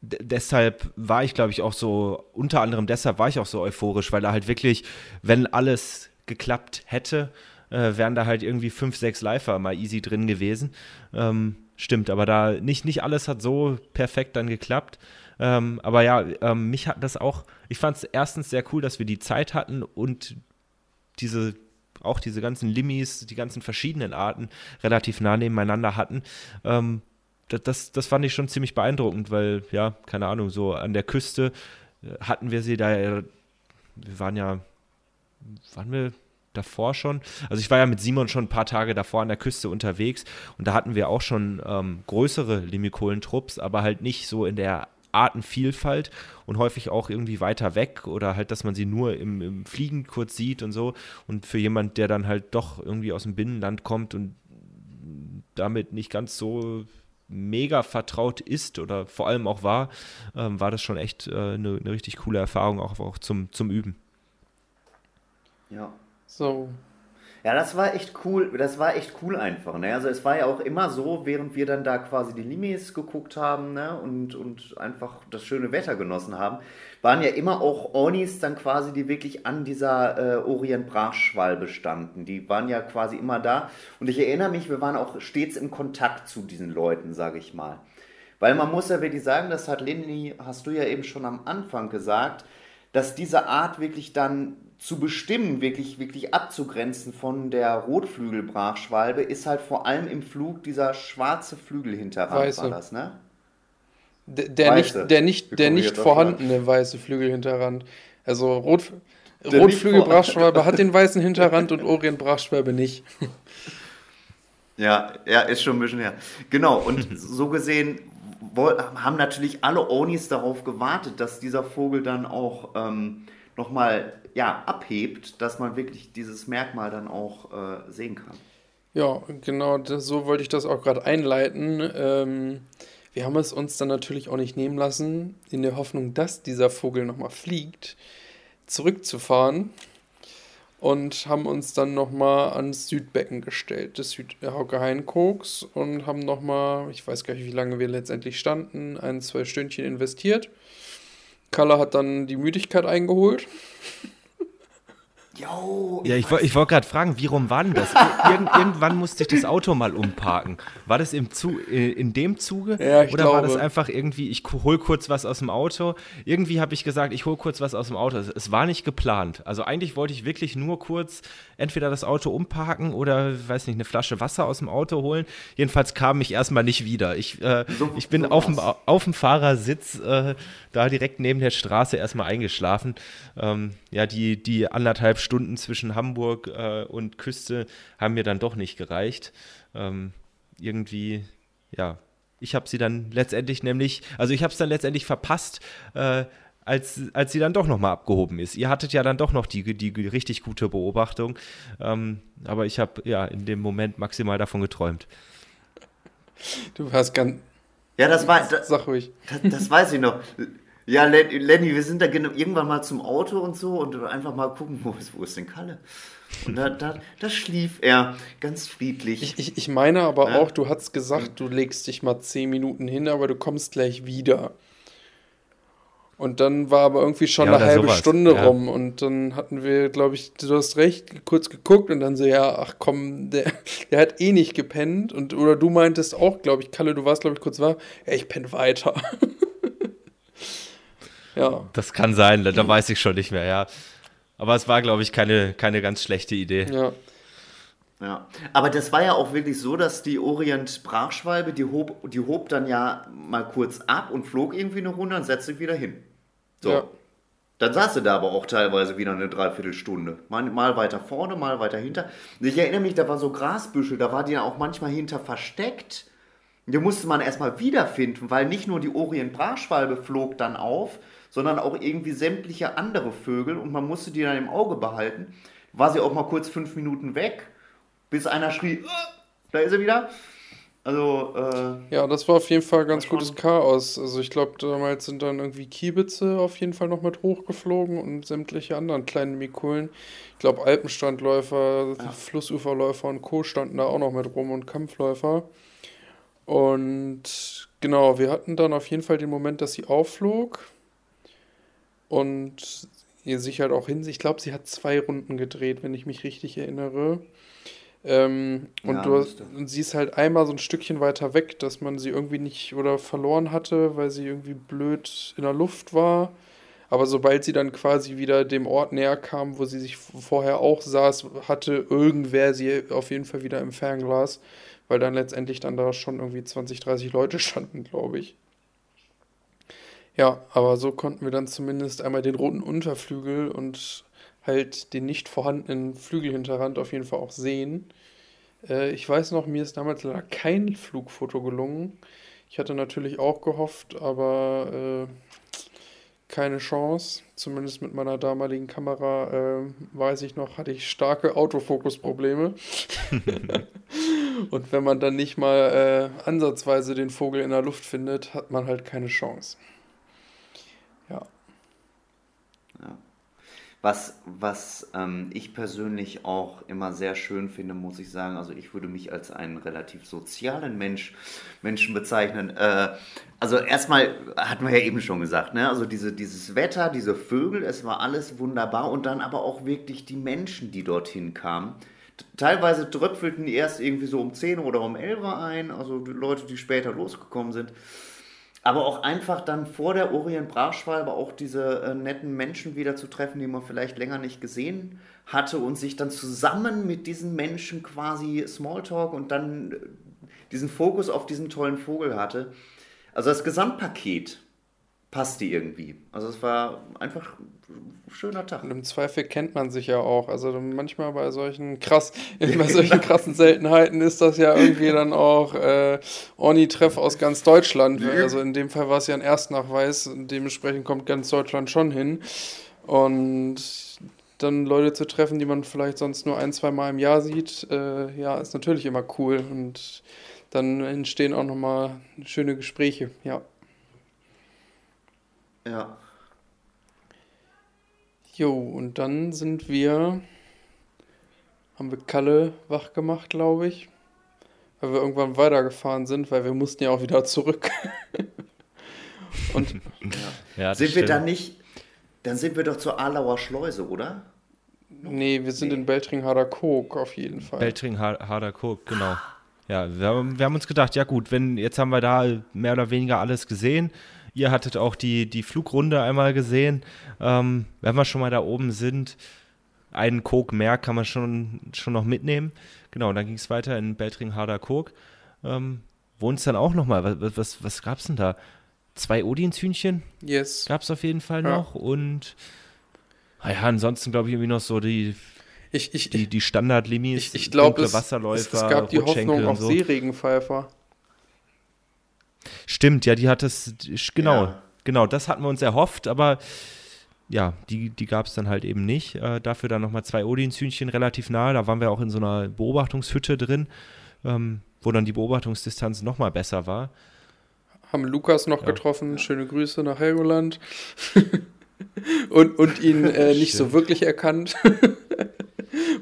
deshalb war ich, glaube ich, auch so, unter anderem deshalb war ich auch so euphorisch, weil da halt wirklich, wenn alles geklappt hätte, äh, wären da halt irgendwie fünf, sechs Lifer mal easy drin gewesen. Ähm, Stimmt, aber da nicht, nicht alles hat so perfekt dann geklappt. Ähm, aber ja, ähm, mich hat das auch, ich fand es erstens sehr cool, dass wir die Zeit hatten und diese, auch diese ganzen Limis, die ganzen verschiedenen Arten relativ nah nebeneinander hatten. Ähm, das, das, fand ich schon ziemlich beeindruckend, weil, ja, keine Ahnung, so an der Küste äh, hatten wir sie da, wir waren ja, waren wir davor schon. Also ich war ja mit Simon schon ein paar Tage davor an der Küste unterwegs und da hatten wir auch schon ähm, größere Limikolentrupps, aber halt nicht so in der Artenvielfalt und häufig auch irgendwie weiter weg oder halt, dass man sie nur im, im Fliegen kurz sieht und so. Und für jemand, der dann halt doch irgendwie aus dem Binnenland kommt und damit nicht ganz so mega vertraut ist oder vor allem auch war, ähm, war das schon echt äh, eine, eine richtig coole Erfahrung, auch, auch zum, zum Üben. Ja, so. Ja, das war echt cool. Das war echt cool einfach. Ne? Also es war ja auch immer so, während wir dann da quasi die Limes geguckt haben ne? und, und einfach das schöne Wetter genossen haben, waren ja immer auch Ornis dann quasi, die wirklich an dieser äh, Orient-Brachschwalbe standen. Die waren ja quasi immer da. Und ich erinnere mich, wir waren auch stets im Kontakt zu diesen Leuten, sage ich mal. Weil man muss ja wirklich sagen, das hat Leni, hast du ja eben schon am Anfang gesagt, dass diese Art wirklich dann zu bestimmen, wirklich, wirklich abzugrenzen von der Rotflügelbrachschwalbe, ist halt vor allem im Flug dieser schwarze Flügelhinterrand weiße. war das, ne? Der, der nicht, der nicht, der nicht vorhandene weiße Flügelhinterrand. Also Rot, Rotflügelbrachschwalbe hat den weißen Hinterrand und Orientbrachschwalbe nicht. <laughs> Ja, ja, ist schon ein bisschen her. Genau, und so gesehen haben natürlich alle Onis darauf gewartet, dass dieser Vogel dann auch ähm, nochmal ja, abhebt, dass man wirklich dieses Merkmal dann auch äh, sehen kann. Ja, genau, das, so wollte ich das auch gerade einleiten. Ähm, wir haben es uns dann natürlich auch nicht nehmen lassen, in der Hoffnung, dass dieser Vogel nochmal fliegt, zurückzufahren und haben uns dann nochmal ans Südbecken gestellt, des Südhauke-Hainkoks und haben nochmal, ich weiß gar nicht, wie lange wir letztendlich standen, ein, zwei Stündchen investiert. Kalle hat dann die Müdigkeit eingeholt. Jo, Ja, ich, ich wollte gerade fragen, wie rum war denn das? Irgend, irgendwann musste ich das Auto mal umparken. War das im Zu äh, in dem Zuge? Ja, ich Oder war das glaube. einfach irgendwie, ich hol kurz was aus dem Auto? Irgendwie habe ich gesagt, ich hol kurz was aus dem Auto. Es, es war nicht geplant. Also eigentlich wollte ich wirklich nur kurz entweder das Auto umparken oder, weiß nicht, eine Flasche Wasser aus dem Auto holen. Jedenfalls kam ich erstmal nicht wieder. Ich, äh, So- ich bin so auf, dem, auf dem Fahrersitz äh, da direkt neben der Straße erstmal eingeschlafen. Ähm, ja, die, die anderthalb Stunden zwischen Hamburg äh, und Küste haben mir dann doch nicht gereicht. Ähm, irgendwie, ja, ich habe sie dann letztendlich nämlich, also ich habe es dann letztendlich verpasst, äh, als, als sie dann doch nochmal abgehoben ist. Ihr hattet ja dann doch noch die, die richtig gute Beobachtung, ähm, aber ich habe ja in dem Moment maximal davon geträumt. Du hast ganz. Ja, das war, das, Sag ruhig. das, das weiß ich noch. Ja, Len- Lenny, wir sind da genau- irgendwann mal zum Auto und so und einfach mal gucken, wo ist, wo ist denn Kalle? Und da, da, da schlief er ganz friedlich. Ich, ich, ich meine aber Ja. auch, du hast gesagt, du legst dich mal 10 Minuten hin, aber du kommst gleich wieder. Und dann war aber irgendwie schon Ja, eine halbe sowas, Stunde ja. rum und dann hatten wir, glaube ich, du hast recht, kurz geguckt und dann so, ja, ach komm, der, <laughs> der hat eh nicht gepennt und oder du meintest auch, glaube ich, Kalle, du warst, glaube ich, kurz war, ja, ich penne weiter. <laughs> ja, Das kann sein, da, da weiß ich schon nicht mehr, ja. Aber es war, glaube ich, keine, keine ganz schlechte Idee. ja. Ja, aber das war ja auch wirklich so, dass die Orient-Brachschwalbe, die hob, die hob dann ja mal kurz ab und flog irgendwie eine Runde und setzte sich wieder hin. So. Ja. Dann saß sie da aber auch teilweise wieder eine Dreiviertelstunde. Mal, mal weiter vorne, mal weiter hinter. Ich erinnere mich, da war so Grasbüschel, da war die ja auch manchmal hinter versteckt. Die musste man erstmal wiederfinden, weil nicht nur die Orient-Brachschwalbe flog dann auf, sondern auch irgendwie sämtliche andere Vögel und man musste die dann im Auge behalten. War sie auch mal kurz fünf Minuten weg, bis einer schrie, "Ah, da ist sie wieder. Also, äh, Ja, das war auf jeden Fall ganz gutes Chaos. Also ich glaube, damals sind dann irgendwie Kiebitze auf jeden Fall noch mit hochgeflogen und sämtliche anderen kleinen Mikulen. Ich glaube, Alpenstrandläufer, Flussuferläufer und Co. standen da auch noch mit rum und Kampfläufer. Und genau, wir hatten dann auf jeden Fall den Moment, dass sie aufflog und ihr sich halt auch hin. Ich glaube, sie hat zwei Runden gedreht, wenn ich mich richtig erinnere. Ähm, und, Ja, du hast, und sie ist halt einmal so ein Stückchen weiter weg, dass man sie irgendwie nicht oder verloren hatte, weil sie irgendwie blöd in der Luft war. Aber sobald sie dann quasi wieder dem Ort näher kam, wo sie sich vorher auch saß, hatte irgendwer sie auf jeden Fall wieder im Fernglas, weil dann letztendlich dann da schon irgendwie 20, 30 Leute <laughs> standen, glaube ich. Ja, aber so konnten wir dann zumindest einmal den roten Unterflügel und halt den nicht vorhandenen Flügelhinterrand auf jeden Fall auch sehen. Äh, ich weiß noch, mir ist damals leider kein Flugfoto gelungen. Ich hatte natürlich auch gehofft, aber äh, keine Chance. Zumindest mit meiner damaligen Kamera, äh, weiß ich noch, hatte ich starke Autofokusprobleme. <laughs> Und wenn man dann nicht mal äh, ansatzweise den Vogel in der Luft findet, hat man halt keine Chance. Was, was ähm, ich persönlich auch immer sehr schön finde, muss ich sagen, also ich würde mich als einen relativ sozialen Mensch, Menschen bezeichnen. Äh, also erstmal hatten wir ja eben schon gesagt, ne? also diese, dieses Wetter, diese Vögel, es war alles wunderbar und dann aber auch wirklich die Menschen, die dorthin kamen. Teilweise tröpfelten die erst irgendwie so um 10 oder um 11 ein, also die Leute, die später losgekommen sind. Aber auch einfach dann vor der Orient-Brachschwalbe auch diese äh, netten Menschen wieder zu treffen, die man vielleicht länger nicht gesehen hatte und sich dann zusammen mit diesen Menschen quasi Smalltalk und dann äh, diesen Fokus auf diesen tollen Vogel hatte. Also das Gesamtpaket passte irgendwie. Also es war einfach ein schöner Tag. Und im Zweifel kennt man sich ja auch. Also manchmal bei solchen krass, <laughs> bei solchen krassen Seltenheiten ist das ja irgendwie dann auch äh, Orni-Treff aus ganz Deutschland. Also in dem Fall war es ja ein Erstnachweis. Dementsprechend kommt ganz Deutschland schon hin. Und dann Leute zu treffen, die man vielleicht sonst nur ein, zwei Mal im Jahr sieht, äh, ja, ist natürlich immer cool. Und dann entstehen auch nochmal schöne Gespräche, ja. Ja. Jo, und dann sind wir, haben wir Kalle wach gemacht, glaube ich, weil wir irgendwann weitergefahren sind, weil wir mussten ja auch wieder zurück. <laughs> und Ja, das Sind wir stimmt. dann nicht, dann sind wir doch zur Alauer Schleuse, oder? Nee, wir sind nee. in Beltring-Harder Kook auf jeden Fall. Beltring-Harder Kook, genau. Ja, wir, wir, haben uns gedacht, ja gut, wenn jetzt haben wir da mehr oder weniger alles gesehen. Ihr hattet auch die, die Flugrunde einmal gesehen. Ähm, wenn wir schon mal da oben sind, einen Kog mehr kann man schon, schon noch mitnehmen. Genau, dann ging es weiter in Beltring-Harder Kog. Ähm, wo uns dann auch nochmal, was, was, was gab es denn da? Zwei Odinshühnchen? Yes. Gab es auf jeden Fall noch. Ja. Und ja, ansonsten glaube ich irgendwie noch so die, ich, ich, die, die Standard-Limis, ich, ich glaube, es, Wasserläufer, es, es gab die Hoffnung auf so. Seeregenpfeifer. Stimmt, ja, die hat es, genau, ja. genau, das hatten wir uns erhofft, aber ja, die, die gab es dann halt eben nicht. Äh, dafür dann nochmal zwei Odinshühnchen relativ nahe. Da waren wir auch in so einer Beobachtungshütte drin, ähm, wo dann die Beobachtungsdistanz nochmal besser war. Haben Lukas noch ja. getroffen. Schöne Grüße nach Helgoland. <laughs> und, und ihn äh, nicht so wirklich erkannt.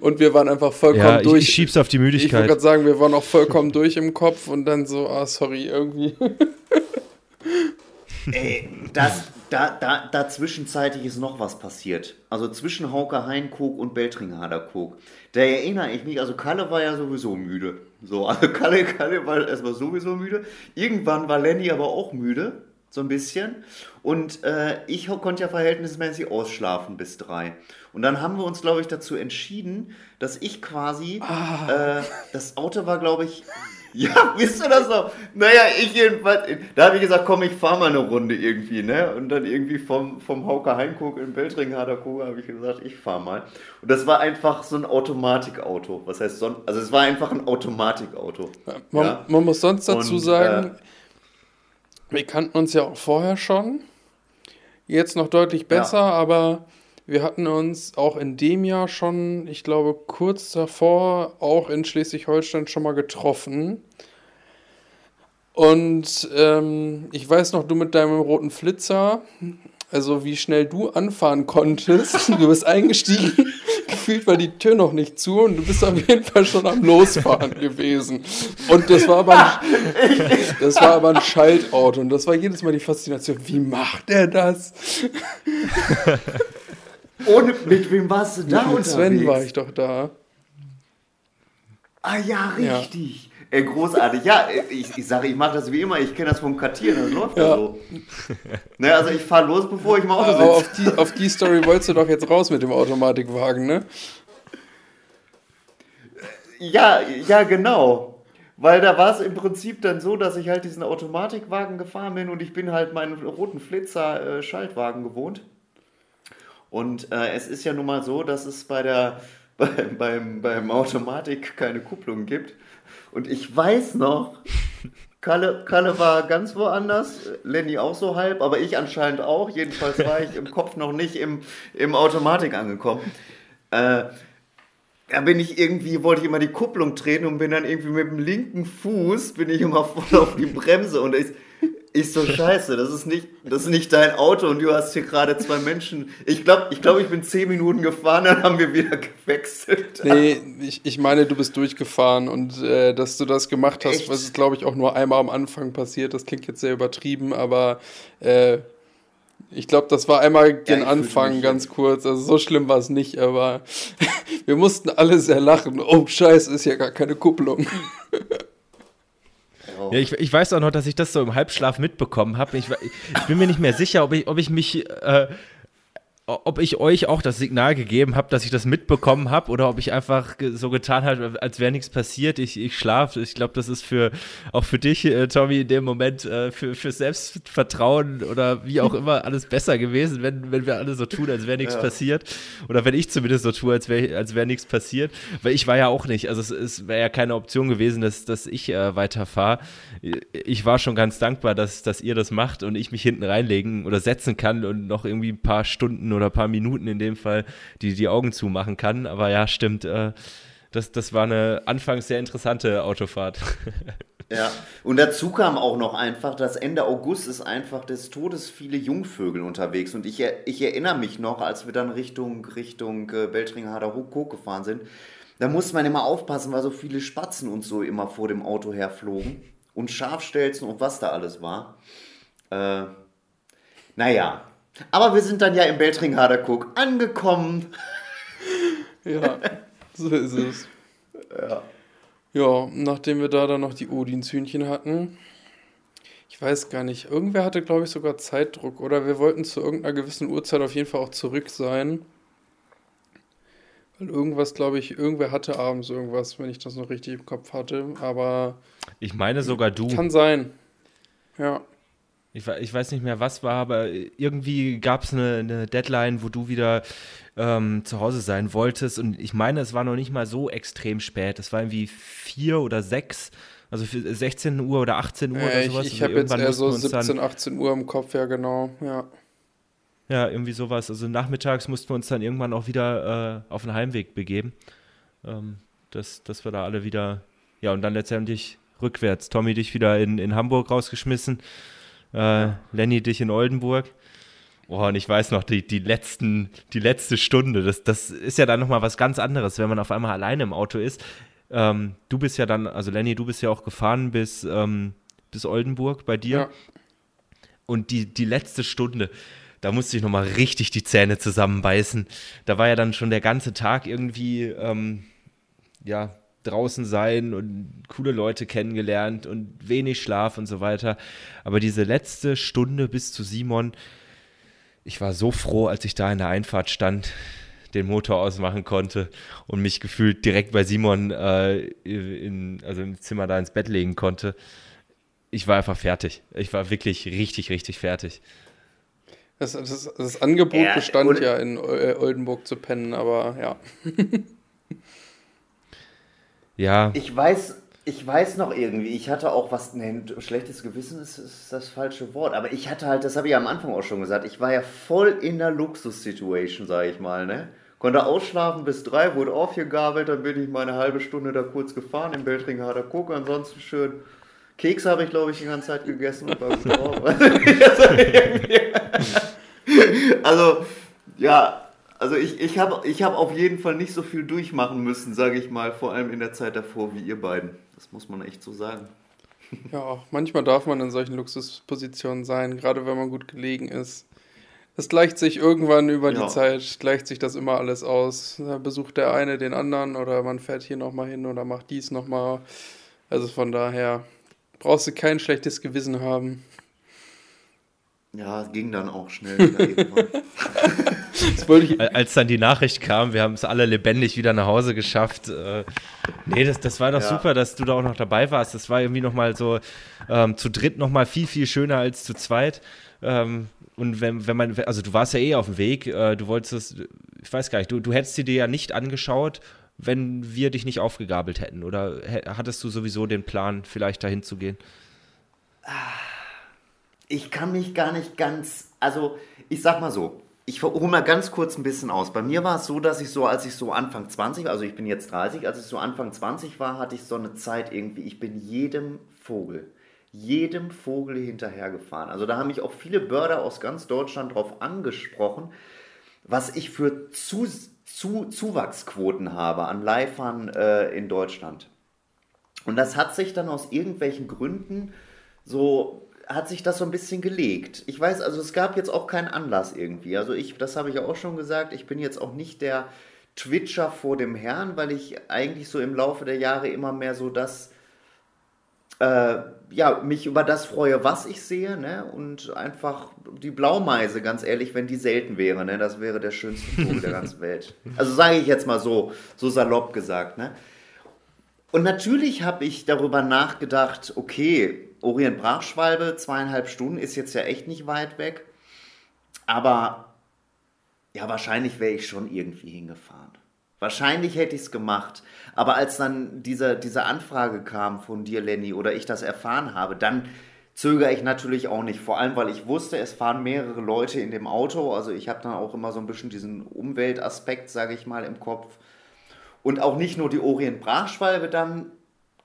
Und wir waren einfach vollkommen ja, durch. Ich schieb's auf die Müdigkeit. Ich wollte gerade sagen, wir waren auch vollkommen durch im Kopf und dann so, ah, sorry, irgendwie. <laughs> Ey, das, da, da, da zwischenzeitlich ist noch was passiert. Also zwischen Hauke Heinkog und Beltringhader Kog. Da erinnere ich mich, also Kalle war ja sowieso müde. So, also Kalle, Kalle war erstmal sowieso müde. Irgendwann war Lenny aber auch müde, so ein bisschen. Und äh, ich konnte ja verhältnismäßig ausschlafen bis drei. Und dann haben wir uns, glaube ich, dazu entschieden, dass ich quasi, ah. äh, das Auto war, glaube ich, <laughs> ja, wisst ihr das noch? Naja, ich jedenfalls, da habe ich gesagt, komm, ich fahre mal eine Runde irgendwie, ne? Und dann irgendwie vom, vom Hauke Heimkog in Beltring, Haderkoga, habe ich gesagt, ich fahre mal. Und das war einfach so ein Automatikauto. Was heißt sonst? Also es war einfach ein Automatikauto. Man, ja? man, muss sonst dazu Und, sagen, äh, wir kannten uns ja auch vorher schon. Jetzt noch deutlich besser, ja. aber wir hatten uns auch in dem Jahr schon, ich glaube, kurz davor auch in Schleswig-Holstein schon mal getroffen. Und ähm, ich weiß noch, du mit deinem roten Flitzer, also wie schnell du anfahren konntest. <laughs> Du bist eingestiegen, <laughs> gefühlt war die Tür noch nicht zu und du bist auf jeden Fall schon am Losfahren gewesen. Und das war aber ein, <laughs> das war aber ein Schaltauto und das war jedes Mal die Faszination. Wie macht er das? Ohne, mit wem warst du da? Mit Sven war ich doch da. Ah ja, richtig. Ja. Ey, großartig. Ja, ich, ich sage, ich mache das wie immer. Ich kenne das vom Kartieren. Das läuft ja, ja so. Ne, also ich fahre los, bevor ich im Auto sitze. Auf die, auf die Story wolltest du doch jetzt raus mit dem Automatikwagen, ne? Ja, ja, genau. Weil da war es im Prinzip dann so, dass ich halt diesen Automatikwagen gefahren bin und ich bin halt meinen roten Flitzer äh, Schaltwagen gewohnt. Und äh, es ist ja nun mal so, dass es bei der, bei, beim, beim Automatik keine Kupplung gibt. Und ich weiß noch, Kalle, Kalle war ganz woanders, Lenny auch so halb, aber ich anscheinend auch. Jedenfalls war ich im Kopf noch nicht im, im Automatik angekommen. Äh, da bin ich irgendwie, wollte ich immer die Kupplung treten und bin dann irgendwie mit dem linken Fuß, bin ich immer voll auf die Bremse und ist ich so, scheiße, das ist nicht, das ist nicht dein Auto und du hast hier gerade zwei Menschen. Ich glaube, ich, glaub, ich bin zehn Minuten gefahren, dann haben wir wieder gewechselt. Nee, ich, ich meine, du bist durchgefahren und äh, dass du das gemacht hast, Echt? was ist, glaube ich, auch nur einmal am Anfang passiert. Das klingt jetzt sehr übertrieben, aber äh, ich glaube, das war einmal den ja, Anfang ganz kurz. Also so schlimm war es nicht, aber <laughs> wir mussten alle sehr lachen. Oh, scheiße, ist ja gar keine Kupplung. <laughs> Ja, ich, ich, weiß auch noch, dass ich das so im Halbschlaf mitbekommen habe. Ich, ich, bin mir nicht mehr sicher, ob ich, ob ich mich äh, ob ich euch auch das Signal gegeben habe, dass ich das mitbekommen habe oder ob ich einfach so getan habe, als wäre nichts passiert. Ich, ich schlafe. Ich glaube, das ist für auch für dich, äh, Tommy, in dem Moment äh, für, für Selbstvertrauen oder wie auch immer <laughs> alles besser gewesen, wenn, wenn wir alle so tun, als wäre nichts ja. passiert. Oder wenn ich zumindest so tue, als wäre als wär nichts passiert. Weil ich war ja auch nicht. Also es, es wäre ja keine Option gewesen, dass, dass ich äh, weiterfahre. Ich war schon ganz dankbar, dass, dass ihr das macht und ich mich hinten reinlegen oder setzen kann und noch irgendwie ein paar Stunden oder oder paar Minuten in dem Fall, die die Augen zumachen kann. Aber ja, stimmt. Äh, das, das war eine anfangs sehr interessante Autofahrt. <laughs> Ja, und dazu kam auch noch einfach, dass Ende August ist einfach des Todes viele Jungvögel unterwegs. Und ich, ich erinnere mich noch, als wir dann Richtung, Richtung äh, Beltringhader Hook gefahren sind, da musste man immer aufpassen, weil so viele Spatzen und so immer vor dem Auto herflogen. Und Schafstelzen und was da alles war. Äh, naja, aber wir sind dann ja im Beltringhader Cook angekommen. ja, <laughs> so ist es. Ja. Ja, nachdem wir da dann noch die Odinshühnchen hatten, ich weiß gar nicht, irgendwer hatte, glaube ich, sogar Zeitdruck oder wir wollten zu irgendeiner gewissen Uhrzeit auf jeden Fall auch zurück sein. Weil irgendwas, glaube ich, irgendwer hatte abends irgendwas, wenn ich das noch richtig im Kopf hatte, aber. Ich meine sogar du. Kann sein. Ja. Ich, ich weiß nicht mehr, was war, aber irgendwie gab es eine, eine, Deadline, wo du wieder ähm, zu Hause sein wolltest. Und ich meine, es war noch nicht mal so extrem spät. Es war irgendwie vier oder sechs, also 16 Uhr oder 18 Uhr äh, oder sowas. Ich, ich also habe jetzt eher so 17, 18 Uhr im Kopf, ja genau, ja. Ja, irgendwie sowas. Also nachmittags mussten wir uns dann irgendwann auch wieder äh, auf den Heimweg begeben. Ähm, dass, dass wir da alle wieder, ja, und dann letztendlich rückwärts. Tommy dich wieder in, in Hamburg rausgeschmissen, äh, Lenny dich in Oldenburg. Oh, und ich weiß noch, die, die, letzten, die letzte Stunde, das, das ist ja dann nochmal was ganz anderes, wenn man auf einmal alleine im Auto ist. Ähm, du bist ja dann, also Lenny, du bist ja auch gefahren bis, ähm, bis Oldenburg bei dir. Ja. Und die, die letzte Stunde, da musste ich nochmal richtig die Zähne zusammenbeißen. Da war ja dann schon der ganze Tag irgendwie, ähm, ja, draußen sein und coole Leute kennengelernt und wenig Schlaf und so weiter. Aber diese letzte Stunde bis zu Simon, ich war so froh, als ich da in der Einfahrt stand, den Motor ausmachen konnte und mich gefühlt direkt bei Simon äh, in, also im Zimmer da ins Bett legen konnte. Ich war einfach fertig. Ich war wirklich richtig, richtig fertig. Das, das, das Angebot ja, bestand ja in äh, Oldenburg zu pennen, aber ja. <laughs> ja. Ich weiß, ich weiß noch irgendwie, ich hatte auch was, ne, schlechtes Gewissen ist, ist, das falsche Wort, aber ich hatte halt, das habe ich ja am Anfang auch schon gesagt, ich war ja voll in der Luxus-Situation, sage ich mal, ne? Konnte ausschlafen bis drei, wurde aufgegabelt, dann bin ich mal eine halbe Stunde da kurz gefahren im Beltring harter Guck, ansonsten schön Keks habe ich, glaube ich, die ganze Zeit gegessen und war gut drauf. <laughs> <laughs> also, ja, also ich, ich habe ich hab auf jeden Fall nicht so viel durchmachen müssen, sage ich mal, vor allem in der Zeit davor wie ihr beiden. Das muss man echt so sagen. Ja, manchmal darf man in solchen Luxuspositionen sein, gerade wenn man gut gelegen ist. Es gleicht sich irgendwann über ja. die Zeit, gleicht sich das immer alles aus. Da besucht der eine den anderen oder man fährt hier nochmal hin oder macht dies nochmal. Also von daher brauchst du kein schlechtes Gewissen haben. Ja, es ging dann auch schnell <laughs> Als dann die Nachricht kam, wir haben es alle lebendig wieder nach Hause geschafft. Äh, nee, das, das war doch ja. super, dass du da auch noch dabei warst. Das war irgendwie nochmal so ähm, zu dritt nochmal viel, viel schöner als zu zweit. Ähm, und wenn, wenn man, also du warst ja eh auf dem Weg, äh, du wolltest es, ich weiß gar nicht, du, du hättest sie dir ja nicht angeschaut, wenn wir dich nicht aufgegabelt hätten. Oder hattest du sowieso den Plan, vielleicht dahin zu gehen? Ah ich kann mich gar nicht ganz, also ich sag mal so, ich hole mal ganz kurz ein bisschen aus. Bei mir war es so, dass ich so, als ich so Anfang 20, also ich bin jetzt 30, als ich so Anfang 20 war, hatte ich so eine Zeit irgendwie, ich bin jedem Vogel, jedem Vogel hinterhergefahren. Also da haben mich auch viele Börder aus ganz Deutschland drauf angesprochen, was ich für zu, zu, Zuwachsquoten habe an Leifern äh, in Deutschland. Und das hat sich dann aus irgendwelchen Gründen so hat sich das so ein bisschen gelegt. Ich weiß, also es gab jetzt auch keinen Anlass irgendwie. Also ich, das habe ich ja auch schon gesagt, ich bin jetzt auch nicht der Twitcher vor dem Herrn, weil ich eigentlich so im Laufe der Jahre immer mehr so das, äh, ja, mich über das freue, was ich sehe, ne? Und einfach die Blaumeise, ganz ehrlich, wenn die selten wäre, ne? Das wäre der schönste Vogel der <laughs> ganzen Welt. Also sage ich jetzt mal so, so salopp gesagt, ne? Und natürlich habe ich darüber nachgedacht, okay, Orient Brachschwalbe, zweieinhalb Stunden, ist jetzt ja echt nicht weit weg. Aber ja, wahrscheinlich wäre ich schon irgendwie hingefahren. Wahrscheinlich hätte ich es gemacht. Aber als dann diese, diese Anfrage kam von dir, Lenny, oder ich das erfahren habe, dann zögere ich natürlich auch nicht. Vor allem, weil ich wusste, es fahren mehrere Leute in dem Auto. Also ich habe dann auch immer so ein bisschen diesen Umweltaspekt, sage ich mal, im Kopf. Und auch nicht nur die Orient Brachschwalbe dann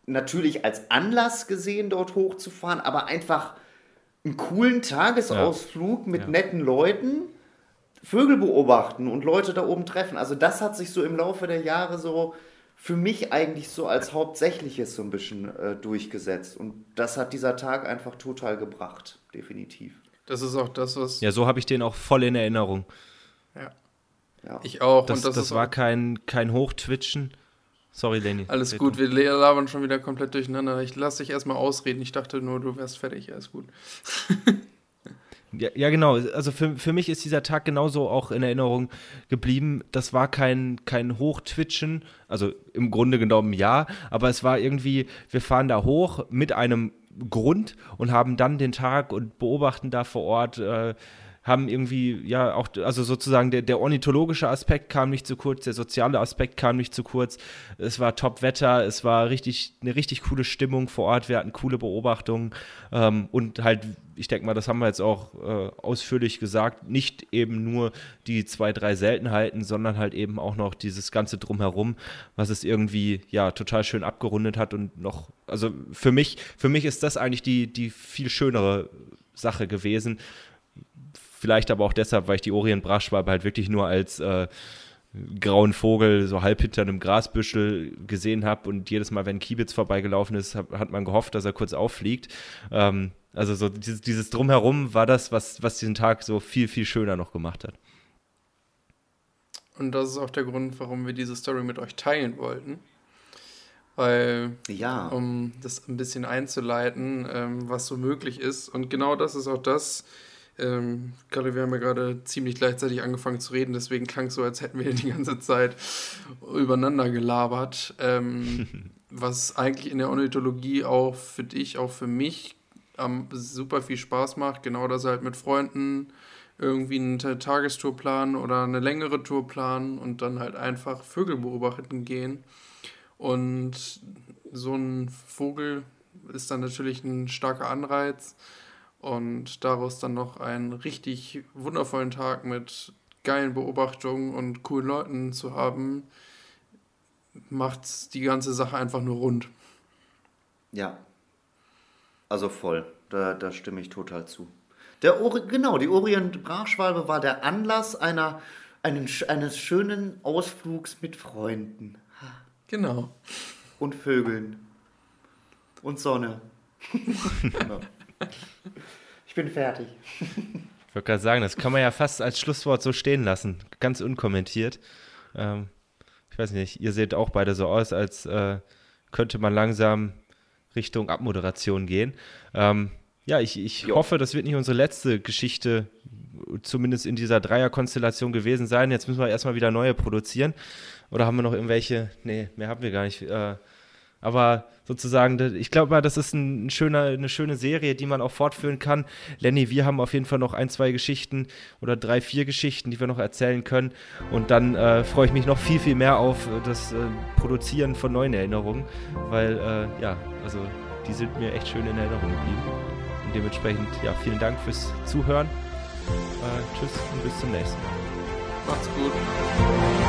natürlich als Anlass gesehen, dort hochzufahren, aber einfach einen coolen Tagesausflug ja. mit ja. netten Leuten, Vögel beobachten und Leute da oben treffen. Also das hat sich so im Laufe der Jahre so für mich eigentlich so als Hauptsächliches so ein bisschen äh, durchgesetzt. Und das hat dieser Tag einfach total gebracht, definitiv. Das ist auch das, was. Ja, so habe ich den auch voll in Erinnerung. Ja. Ja. Ich auch. Das, das, das war kein, kein Hochtwitchen. Sorry, Lenny. Alles Bitte. gut, wir labern schon wieder komplett durcheinander. Ich lasse dich erstmal ausreden. Ich dachte nur, du wärst fertig. Alles gut. <laughs> Ja, ja, genau. Also für, für mich ist dieser Tag genauso auch in Erinnerung geblieben. Das war kein, kein Hochtwitchen, also im Grunde genommen ja, aber es war irgendwie, wir fahren da hoch mit einem Grund und haben dann den Tag und beobachten da vor Ort. Äh, haben irgendwie, ja, auch, also sozusagen der, der ornithologische Aspekt kam nicht zu kurz, der soziale Aspekt kam nicht zu kurz. Es war Top-Wetter, es war richtig, eine richtig coole Stimmung vor Ort, wir hatten coole Beobachtungen ähm, und halt, ich denke mal, das haben wir jetzt auch äh, ausführlich gesagt, nicht eben nur die zwei, drei Seltenheiten, sondern halt eben auch noch dieses ganze Drumherum, was es irgendwie, ja, total schön abgerundet hat und noch, also für mich, für mich ist das eigentlich die, die viel schönere Sache gewesen, Vielleicht aber auch deshalb, weil ich die Orient-Brachschwalbe halt wirklich nur als äh, grauen Vogel so halb hinter einem Grasbüschel gesehen habe und jedes Mal, wenn Kiebitz vorbeigelaufen ist, hab, hat man gehofft, dass er kurz auffliegt. Ähm, also so dieses, dieses Drumherum war das, was, was diesen Tag so viel, viel schöner noch gemacht hat. Und das ist auch der Grund, warum wir diese Story mit euch teilen wollten. Weil, ja. um das ein bisschen einzuleiten, ähm, was so möglich ist. Und genau das ist auch das, ähm, gerade wir haben ja gerade ziemlich gleichzeitig angefangen zu reden, deswegen klang es so, als hätten wir die ganze Zeit übereinander gelabert. Ähm, <laughs> was eigentlich in der Ornithologie auch für dich, auch für mich ähm, super viel Spaß macht. Genau das halt mit Freunden irgendwie eine Tagestour planen oder eine längere Tour planen und dann halt einfach Vögel beobachten gehen. Und so ein Vogel ist dann natürlich ein starker Anreiz und daraus dann noch einen richtig wundervollen Tag mit geilen Beobachtungen und coolen Leuten zu haben, macht die ganze Sache einfach nur rund. Ja, also voll, da, da stimme ich total zu. Der Ori genau, die Orient-Brachschwalbe war der Anlass einer, einen, eines schönen Ausflugs mit Freunden. Genau. Und Vögeln. Und Sonne. <laughs> genau. Ich bin fertig. Ich wollte gerade sagen, das kann man ja fast als Schlusswort so stehen lassen. Ganz unkommentiert. Ähm, ich weiß nicht, ihr seht auch beide so aus, als äh, könnte man langsam Richtung Abmoderation gehen. Ähm, ja, ich, ich hoffe, das wird nicht unsere letzte Geschichte, zumindest in dieser Dreierkonstellation gewesen sein. Jetzt müssen wir erstmal wieder neue produzieren. Oder haben wir noch irgendwelche? Nee, mehr haben wir gar nicht. Äh, aber sozusagen, ich glaube mal, das ist ein schöner, eine schöne Serie, die man auch fortführen kann. Lenny, wir haben auf jeden Fall noch ein, zwei Geschichten oder drei, vier Geschichten, die wir noch erzählen können. Und dann äh, freue ich mich noch viel, viel mehr auf das äh, Produzieren von neuen Erinnerungen, weil, äh, ja, also die sind mir echt schön in Erinnerung geblieben. Und dementsprechend, ja, vielen Dank fürs Zuhören. Äh, tschüss und bis zum nächsten Mal. Macht's gut.